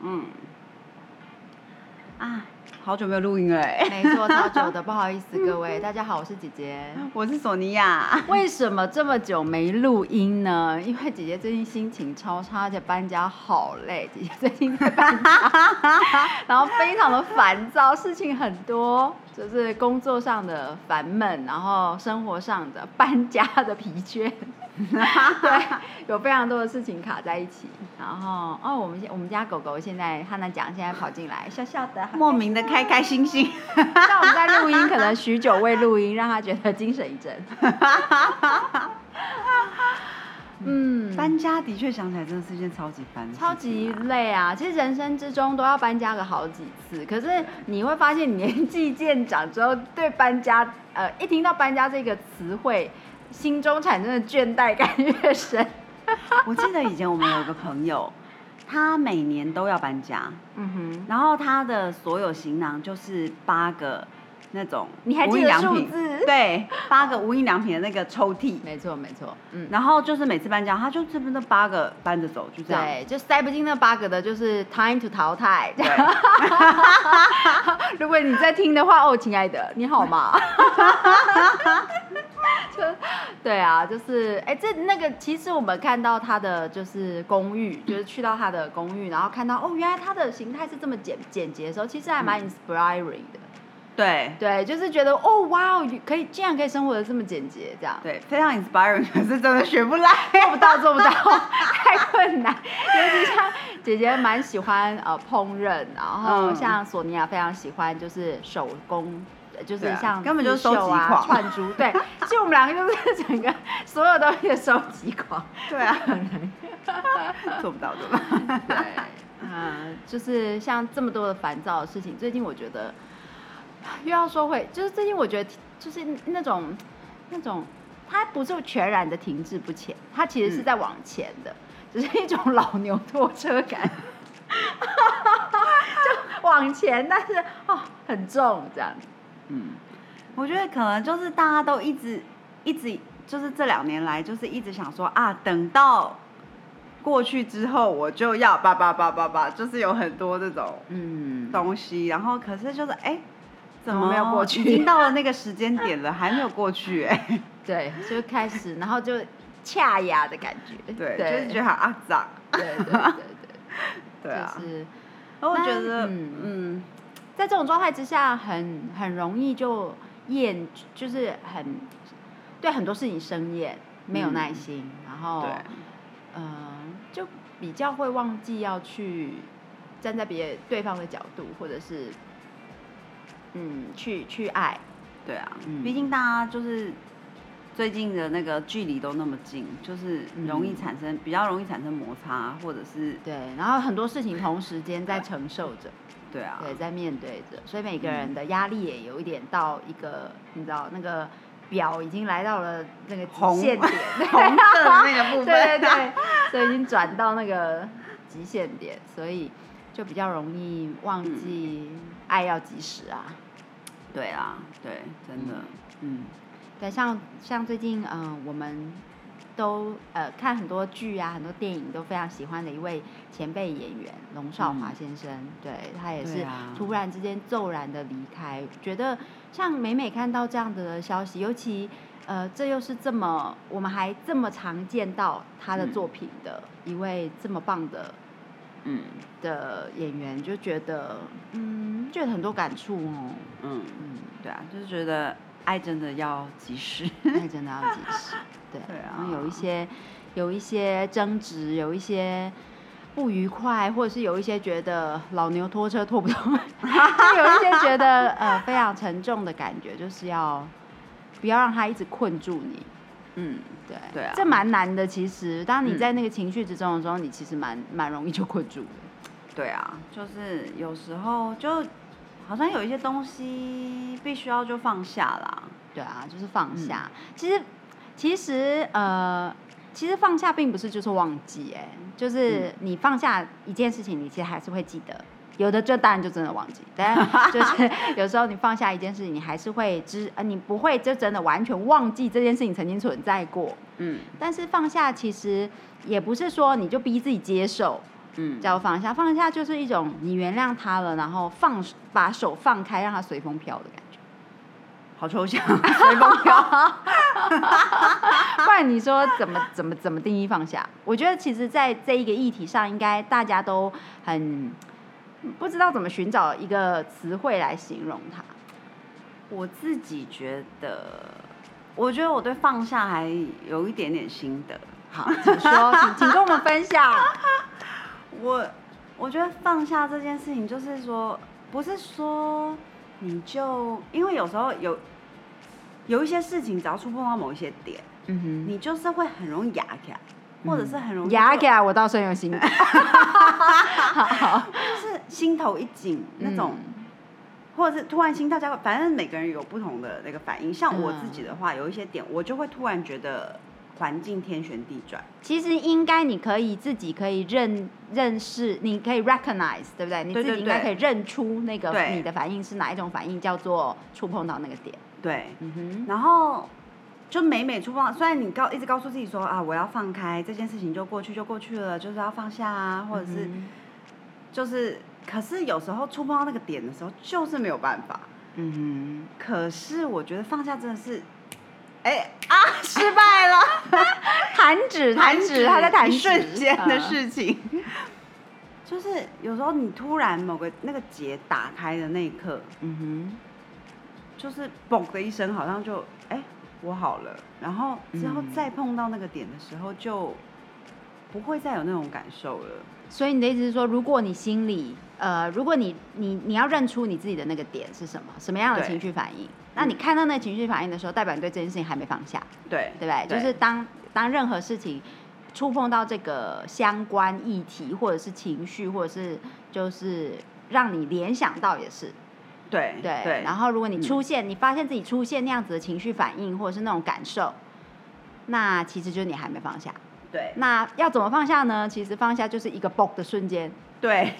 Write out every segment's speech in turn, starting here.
嗯。啊。好久没有录音了哎，没错，超久的，不好意思各位，大家好，我是姐姐，我是索尼娅。为什么这么久没录音呢？因为姐姐最近心情超差，而且搬家好累，姐姐最近在搬家，然后非常的烦躁，事情很多，就是工作上的烦闷，然后生活上的搬家的疲倦。对，有非常多的事情卡在一起，然后哦，我们现我们家狗狗现在汉娜讲，现在跑进来，笑笑的，莫名的开开心心。像我们在录音，可能许久未录音，让它觉得精神一振。嗯，搬家的确想起来真的是一件超级烦、超级累啊！其实人生之中都要搬家个好几次，可是你会发现年纪渐长之后，对搬家，呃，一听到搬家这个词汇。心中产生的倦怠感越深。我记得以前我们有个朋友，他每年都要搬家，嗯哼，然后他的所有行囊就是八个。那种无印良品，对，八个无印良品的那个抽屉，没错没错，嗯，然后就是每次搬家，他就这边那八个搬着走，就这样，对，就塞不进那八个的，就是 time to 淘汰。如果你在听的话，哦，亲爱的，你好吗？对啊，就是哎，这那个其实我们看到他的就是公寓，就是去到他的公寓，然后看到哦，原来他的形态是这么简简洁的时候，其实还蛮 inspiring 的。对对，就是觉得哦哇哦，可以竟然可以生活的这么简洁，这样对，非常 inspiring，可是真的学不来，做不到做不到，太困难。尤其像姐姐蛮喜欢呃烹饪，然后像索尼娅非常喜欢就是手工，就是像根本就是收集狂，串珠。对，其实我们两个就是 整个所有东西的收集狂。对啊，做不到的。对，嗯，就是像这么多的烦躁的事情，最近我觉得。又要说回，就是最近我觉得就是那种那种，它不是全然的停滞不前，它其实是在往前的，只是一种老牛拖车感，就往前，但是哦很重这样。嗯，我觉得可能就是大家都一直一直就是这两年来就是一直想说啊，等到过去之后我就要叭叭叭叭叭，就是有很多这种嗯东西，然后可是就是哎。怎么没有过去？已经到了那个时间点了，还没有过去哎。对，就开始，然后就恰牙的感觉。对，就是觉得很肮脏。对对对对。对 啊。就是，我觉得，嗯，在这种状态之下，很很容易就厌，就是很对很多事情生厌，没有耐心，然后，嗯，就比较会忘记要去站在别对方的角度，或者是。嗯，去去爱，对啊，毕竟大家就是最近的那个距离都那么近，就是容易产生比较容易产生摩擦，或者是对，然后很多事情同时间在承受着，对啊，对，在面对着，所以每个人的压力也有一点到一个，你知道那个表已经来到了那个极限点，红 色的那个部分，对对对，所以已经转到那个极限点，所以就比较容易忘记爱要及时啊。对啊，对，真的，嗯，对，像像最近，嗯，我们都呃看很多剧啊，很多电影都非常喜欢的一位前辈演员龙少华先生，对他也是突然之间骤然的离开，觉得像每每看到这样的消息，尤其呃这又是这么我们还这么常见到他的作品的一位这么棒的。嗯的演员就觉得，嗯，觉得很多感触哦。嗯嗯，对啊，就是觉得爱真的要及时，爱真的要及时。对，然后有一些有一些争执，有一些不愉快，或者是有一些觉得老牛拖车拖不动，就有一些觉得呃非常沉重的感觉，就是要不要让他一直困住你。嗯，对，对啊，这蛮难的。其实，当你在那个情绪之中的时候，你其实蛮蛮容易就困住的。对啊，就是有时候就好像有一些东西必须要就放下啦。对啊，就是放下。其实其实呃，其实放下并不是就是忘记，哎，就是你放下一件事情，你其实还是会记得。有的就当然就真的忘记，但就是有时候你放下一件事情，你还是会知呃，你不会就真的完全忘记这件事情曾经存在过。嗯，但是放下其实也不是说你就逼自己接受。嗯，叫放下，放下就是一种你原谅他了，然后放把手放开，让他随风飘的感觉，好抽象，随风飘。不然你说怎么怎么怎么定义放下？我觉得其实在这一个议题上，应该大家都很不知道怎么寻找一个词汇来形容它。我自己觉得，我觉得我对放下还有一点点心得。好，请说，请请跟我们分享。我我觉得放下这件事情，就是说，不是说你就因为有时候有有一些事情，只要触碰到某一些点，嗯哼，你就是会很容易压起来，或者是很容易压起来。我倒是有心，就是心头一紧那种，或者是突然心跳加快，反正每个人有不同的那个反应。像我自己的话，有一些点，我就会突然觉得。环境天旋地转，其实应该你可以自己可以认认识，你可以 recognize，对不对？你自己应该可以认出那个你的反应是哪一种反应，叫做触碰到那个点。对，嗯哼。然后就每每触碰，虽然你告一直告诉自己说啊，我要放开这件事情，就过去就过去了，就是要放下啊，或者是就是，可是有时候触碰到那个点的时候，就是没有办法。嗯哼。可是我觉得放下真的是。哎啊！失败了，弹指弹指，他在弹指瞬间的事情。就是有时候你突然某个那个结打开的那一刻，嗯哼，就是嘣的一声，好像就哎我好了。然后之后再碰到那个点的时候，就不会再有那种感受了。所以你的意思是说，如果你心里呃，如果你你你要认出你自己的那个点是什么，什么样的情绪反应？那你看到那情绪反应的时候，代表你对这件事情还没放下，对对不对？就是当当任何事情触碰到这个相关议题，或者是情绪，或者是就是让你联想到也是，对对对。然后如果你出现，你发现自己出现那样子的情绪反应，或者是那种感受，那其实就是你还没放下。对。那要怎么放下呢？其实放下就是一个 b o 的瞬间。对，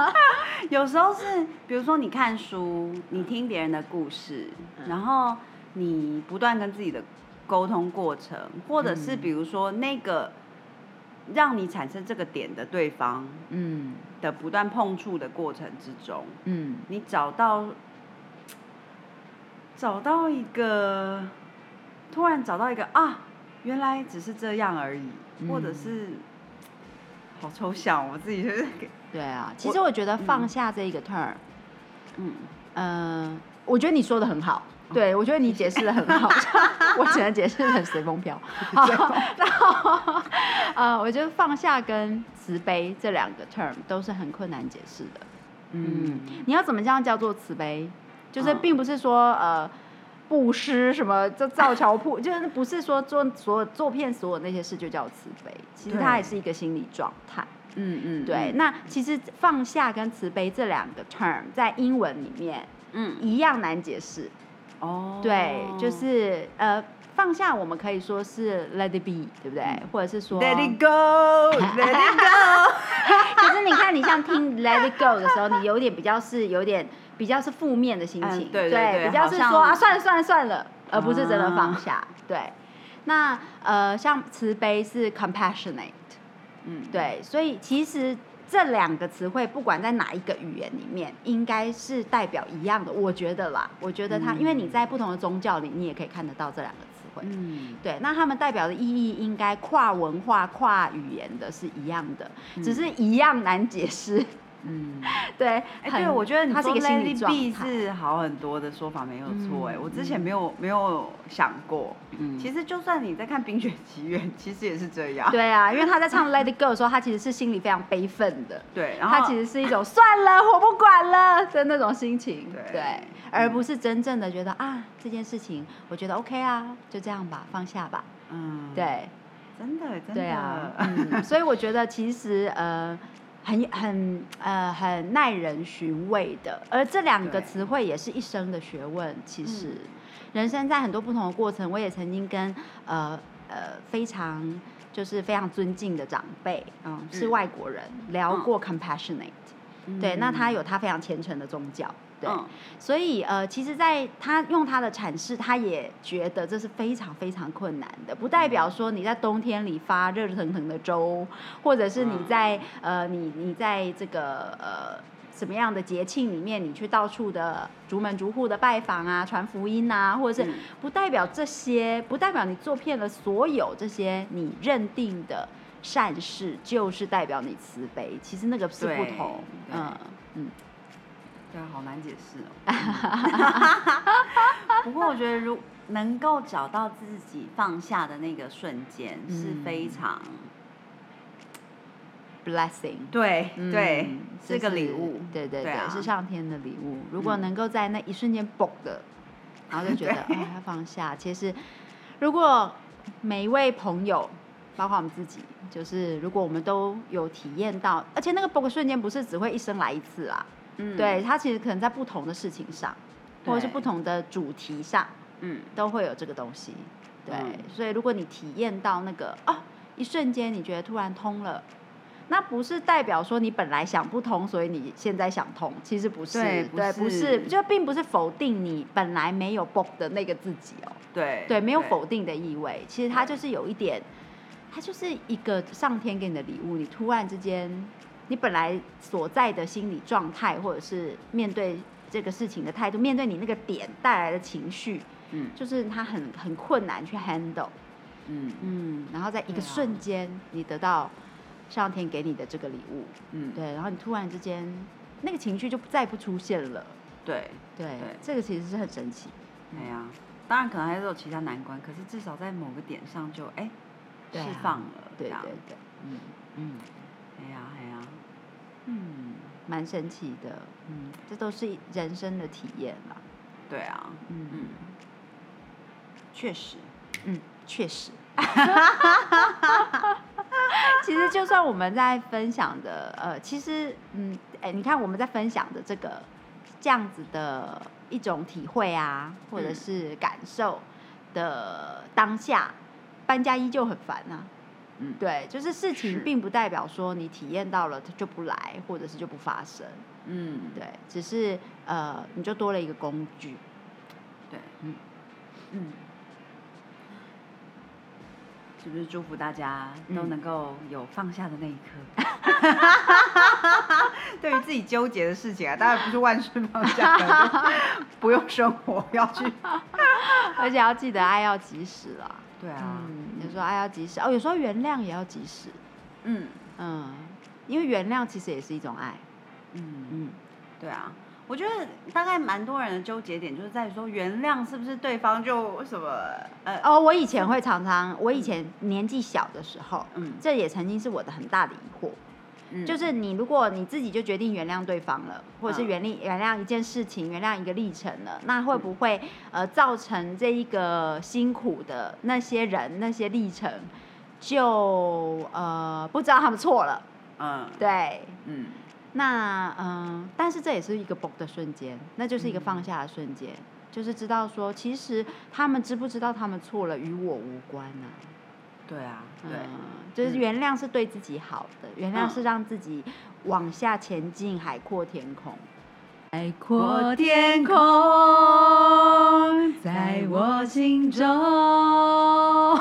有时候是，比如说你看书，你听别人的故事，然后你不断跟自己的沟通过程，或者是比如说那个让你产生这个点的对方，嗯，的不断碰触的过程之中，嗯，你找到找到一个，突然找到一个啊，原来只是这样而已，或者是。好抽象，我自己就是 对啊。其实我觉得放下这一个 term，嗯嗯，我觉得你说的很好。对，我觉得你解释的很好。我只能解释很随风飘。然后呃，我觉得放下跟慈悲这两个 term 都是很困难解释的。嗯，你要怎么这样叫做慈悲？就是并不是说呃。布施什么？就造桥铺，就是不是说做所有做遍所有那些事就叫慈悲，其实它也是一个心理状态。嗯嗯，对。那其实放下跟慈悲这两个 term 在英文里面，嗯，一样难解释。哦，对，就是呃，放下我们可以说是 let it be，对不对？或者是说 let it go，let it go。可是你看，你像听 let it go 的时候，你有点比较是有点。比较是负面的心情，对对，比较是说啊，算了算了算了，而不是真的放下。对，那呃，像慈悲是 compassionate，嗯，对，所以其实这两个词汇，不管在哪一个语言里面，应该是代表一样的。我觉得啦，我觉得它，因为你在不同的宗教里，你也可以看得到这两个词汇。嗯，对，那他们代表的意义应该跨文化、跨语言的是一样的，只是一样难解释。嗯，对，哎，对，我觉得你说 Lady B 是好很多的说法没有错，哎，我之前没有没有想过，嗯，其实就算你在看《冰雪奇缘》，其实也是这样，对啊，因为他在唱 Let It Go 的时候，他其实是心里非常悲愤的，对，然后他其实是一种算了，我不管了的那种心情，对，而不是真正的觉得啊这件事情，我觉得 OK 啊，就这样吧，放下吧，嗯，对，真的真的，对啊，嗯，所以我觉得其实呃。很很呃很耐人寻味的。而这两个词汇也是一生的学问。其实，人生在很多不同的过程，我也曾经跟呃呃非常就是非常尊敬的长辈，嗯，是外国人聊过 compassionate。对，那他有他非常虔诚的宗教。对，所以呃，其实，在他用他的阐释，他也觉得这是非常非常困难的。不代表说你在冬天里发热腾腾的粥，或者是你在呃，你你在这个呃什么样的节庆里面，你去到处的逐门逐户的拜访啊，传福音啊，或者是不代表这些，不代表你做遍了所有这些你认定的善事，就是代表你慈悲。其实那个是不同，嗯嗯。对啊，好难解释哦。不过我觉得，如能够找到自己放下的那个瞬间，是非常 blessing。对对，是个礼物。对对对，是上天的礼物。如果能够在那一瞬间嘣的，然后就觉得啊，要放下。其实，如果每一位朋友，包括我们自己，就是如果我们都有体验到，而且那个嘣的瞬间不是只会一生来一次啊。嗯，对他其实可能在不同的事情上，或者是不同的主题上，嗯，都会有这个东西。对，所以如果你体验到那个哦，一瞬间你觉得突然通了，那不是代表说你本来想不通，所以你现在想通，其实不是，对，不是，就并不是否定你本来没有 book 的那个自己哦。对，对，没有否定的意味，其实它就是有一点，它就是一个上天给你的礼物，你突然之间。你本来所在的心理状态，或者是面对这个事情的态度，面对你那个点带来的情绪，嗯，就是他很很困难去 handle，嗯。嗯，然后在一个瞬间，你得到上天给你的这个礼物，嗯，对，然后你突然之间那个情绪就再不出现了，对对，这个其实是很神奇，对呀，当然可能还是有其他难关，可是至少在某个点上就哎释放了，对对对，嗯嗯。哎呀，哎呀，嗯，蛮神奇的，嗯，这都是人生的体验啦。对啊，嗯嗯，确实，嗯，确实。其实就算我们在分享的，呃，其实，嗯，哎，你看我们在分享的这个这样子的一种体会啊，或者是感受的当下，搬家依旧很烦啊。嗯，对，就是事情并不代表说你体验到了它就不来，或者是就不发生。嗯，对，只是呃，你就多了一个工具。对，嗯嗯，是不是祝福大家都能够有放下的那一刻？对于自己纠结的事情啊，当然不是万事放下，不用生活要去，而且要记得爱要及时了。对啊，有时候爱要及时。哦，有时候原谅也要及时。嗯。嗯，因为原谅其实也是一种爱。嗯。嗯，对啊，我觉得大概蛮多人的纠结点就是在于说，原谅是不是对方就什么呃。哦，我以前会常常，我以前年纪小的时候，嗯，这也曾经是我的很大的疑惑。就是你，如果你自己就决定原谅对方了，或者是原谅原谅一件事情，原谅一个历程了，那会不会呃造成这一个辛苦的那些人那些历程，就呃不知道他们错了？嗯，对，嗯，那嗯，但是这也是一个崩的瞬间，那就是一个放下的瞬间，就是知道说，其实他们知不知道他们错了，与我无关啊。对啊，对，就是原谅是对自己好的，原谅是让自己往下前进，海阔天空。海阔天空在我心中。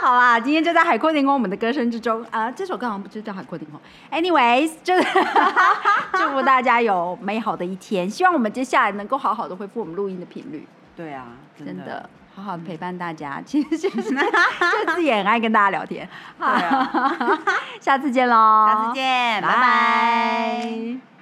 好啦，今天就在海阔天空我们的歌声之中啊，这首歌好像不就叫海阔天空。Anyways，就是 祝福大家有美好的一天，希望我们接下来能够好好的恢复我们录音的频率。对啊，真的。好好陪伴大家，其实就是就自己很爱跟大家聊天。好，下次见喽！下次见，拜拜。